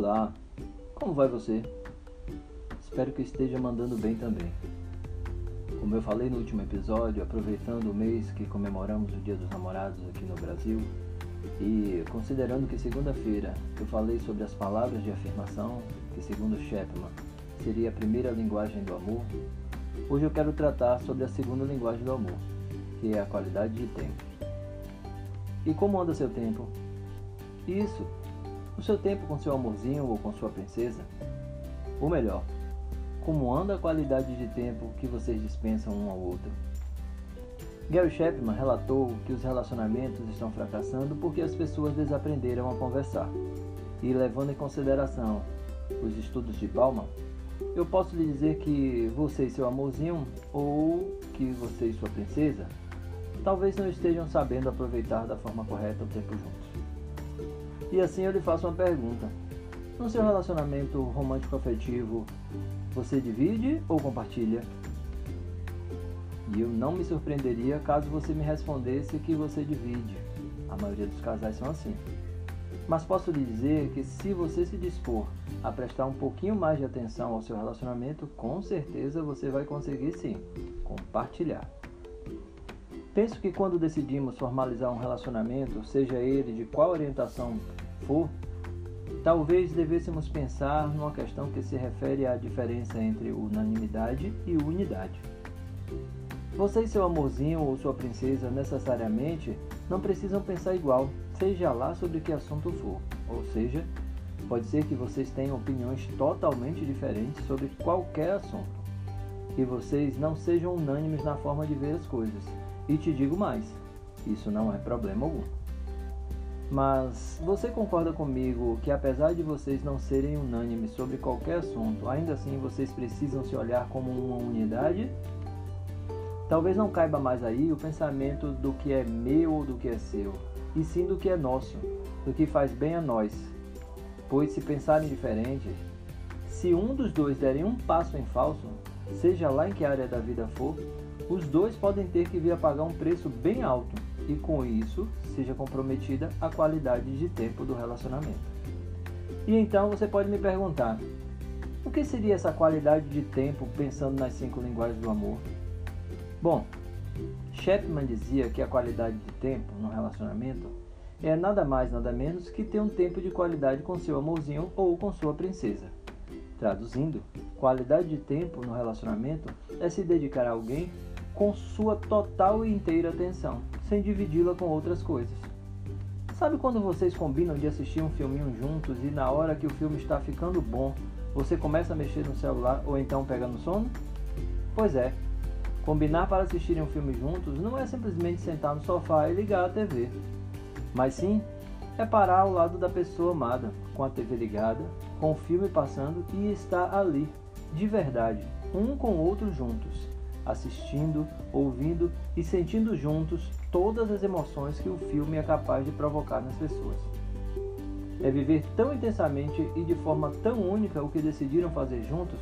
Olá, como vai você? Espero que esteja mandando bem também. Como eu falei no último episódio, aproveitando o mês que comemoramos o Dia dos Namorados aqui no Brasil e considerando que segunda-feira eu falei sobre as palavras de afirmação, que segundo Chapman seria a primeira linguagem do amor, hoje eu quero tratar sobre a segunda linguagem do amor, que é a qualidade de tempo. E como anda seu tempo? Isso, o seu tempo com seu amorzinho ou com sua princesa? Ou melhor, como anda a qualidade de tempo que vocês dispensam um ao outro? Gary Chapman relatou que os relacionamentos estão fracassando porque as pessoas desaprenderam a conversar. E levando em consideração os estudos de Bauman, eu posso lhe dizer que você e seu amorzinho, ou que você e sua princesa, talvez não estejam sabendo aproveitar da forma correta o tempo juntos. E assim eu lhe faço uma pergunta. No seu relacionamento romântico afetivo, você divide ou compartilha? E eu não me surpreenderia caso você me respondesse que você divide. A maioria dos casais são assim. Mas posso lhe dizer que se você se dispor a prestar um pouquinho mais de atenção ao seu relacionamento, com certeza você vai conseguir sim compartilhar. Penso que quando decidimos formalizar um relacionamento, seja ele de qual orientação for, talvez devêssemos pensar numa questão que se refere à diferença entre unanimidade e unidade. Você e seu amorzinho ou sua princesa necessariamente não precisam pensar igual, seja lá sobre que assunto for. Ou seja, pode ser que vocês tenham opiniões totalmente diferentes sobre qualquer assunto. Que vocês não sejam unânimes na forma de ver as coisas. E te digo mais, isso não é problema algum. Mas você concorda comigo que apesar de vocês não serem unânimes sobre qualquer assunto, ainda assim vocês precisam se olhar como uma unidade? Talvez não caiba mais aí o pensamento do que é meu ou do que é seu, e sim do que é nosso, do que faz bem a nós. Pois se pensarem diferente, se um dos dois derem um passo em falso, seja lá em que área da vida for, os dois podem ter que vir a pagar um preço bem alto e com isso seja comprometida a qualidade de tempo do relacionamento. E então você pode me perguntar: o que seria essa qualidade de tempo pensando nas cinco linguagens do amor? Bom, Chapman dizia que a qualidade de tempo no relacionamento é nada mais nada menos que ter um tempo de qualidade com seu amorzinho ou com sua princesa. Traduzindo, qualidade de tempo no relacionamento é se dedicar a alguém com sua total e inteira atenção, sem dividi-la com outras coisas. Sabe quando vocês combinam de assistir um filminho juntos e na hora que o filme está ficando bom, você começa a mexer no celular ou então pega no sono? Pois é, Combinar para assistirem um filme juntos não é simplesmente sentar no sofá e ligar a TV, mas sim é parar ao lado da pessoa amada, com a TV ligada, com o filme passando e estar ali, de verdade, um com o outro juntos, assistindo, ouvindo e sentindo juntos todas as emoções que o filme é capaz de provocar nas pessoas. É viver tão intensamente e de forma tão única o que decidiram fazer juntos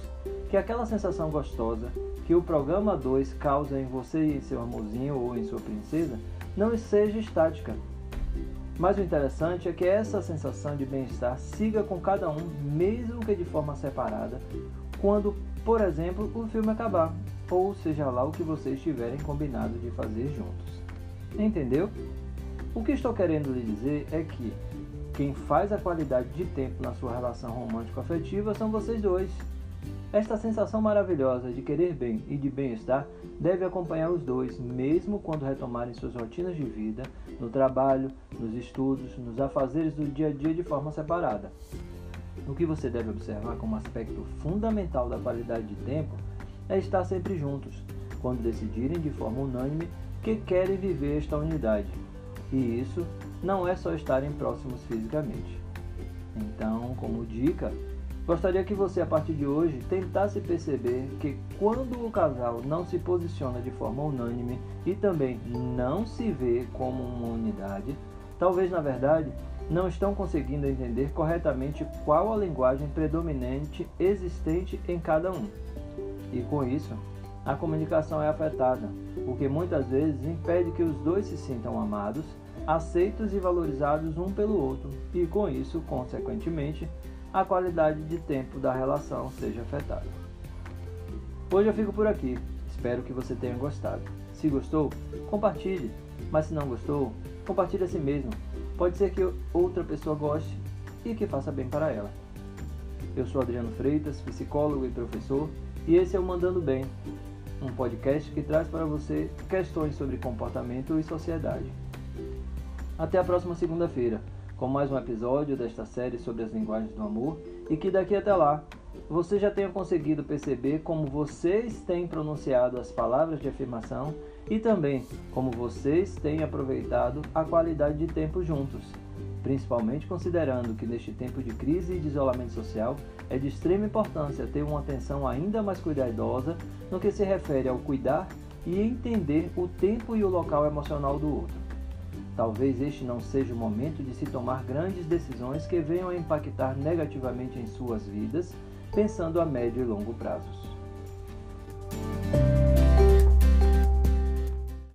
que aquela sensação gostosa que o programa 2 causa em você e em seu amorzinho ou em sua princesa não seja estática. Mas o interessante é que essa sensação de bem-estar siga com cada um, mesmo que de forma separada, quando, por exemplo, o filme acabar, ou seja lá o que vocês tiverem combinado de fazer juntos. Entendeu? O que estou querendo lhe dizer é que quem faz a qualidade de tempo na sua relação romântico-afetiva são vocês dois. Esta sensação maravilhosa de querer bem e de bem-estar deve acompanhar os dois, mesmo quando retomarem suas rotinas de vida, no trabalho, nos estudos, nos afazeres do dia a dia de forma separada. O que você deve observar como aspecto fundamental da qualidade de tempo é estar sempre juntos, quando decidirem de forma unânime que querem viver esta unidade. E isso não é só estarem próximos fisicamente. Então, como dica, Gostaria que você, a partir de hoje, tentasse perceber que quando o casal não se posiciona de forma unânime e também não se vê como uma unidade, talvez na verdade não estão conseguindo entender corretamente qual a linguagem predominante existente em cada um. E com isso, a comunicação é afetada, o que muitas vezes impede que os dois se sintam amados, aceitos e valorizados um pelo outro, e com isso, consequentemente, a qualidade de tempo da relação seja afetada. Hoje eu fico por aqui. Espero que você tenha gostado. Se gostou, compartilhe. Mas se não gostou, compartilhe a si mesmo. Pode ser que outra pessoa goste e que faça bem para ela. Eu sou Adriano Freitas, psicólogo e professor, e esse é o Mandando Bem, um podcast que traz para você questões sobre comportamento e sociedade. Até a próxima segunda-feira, com mais um episódio desta série sobre as linguagens do amor, e que daqui até lá você já tenha conseguido perceber como vocês têm pronunciado as palavras de afirmação e também como vocês têm aproveitado a qualidade de tempo juntos, principalmente considerando que neste tempo de crise e de isolamento social é de extrema importância ter uma atenção ainda mais cuidadosa no que se refere ao cuidar e entender o tempo e o local emocional do outro. Talvez este não seja o momento de se tomar grandes decisões que venham a impactar negativamente em suas vidas pensando a médio e longo prazos.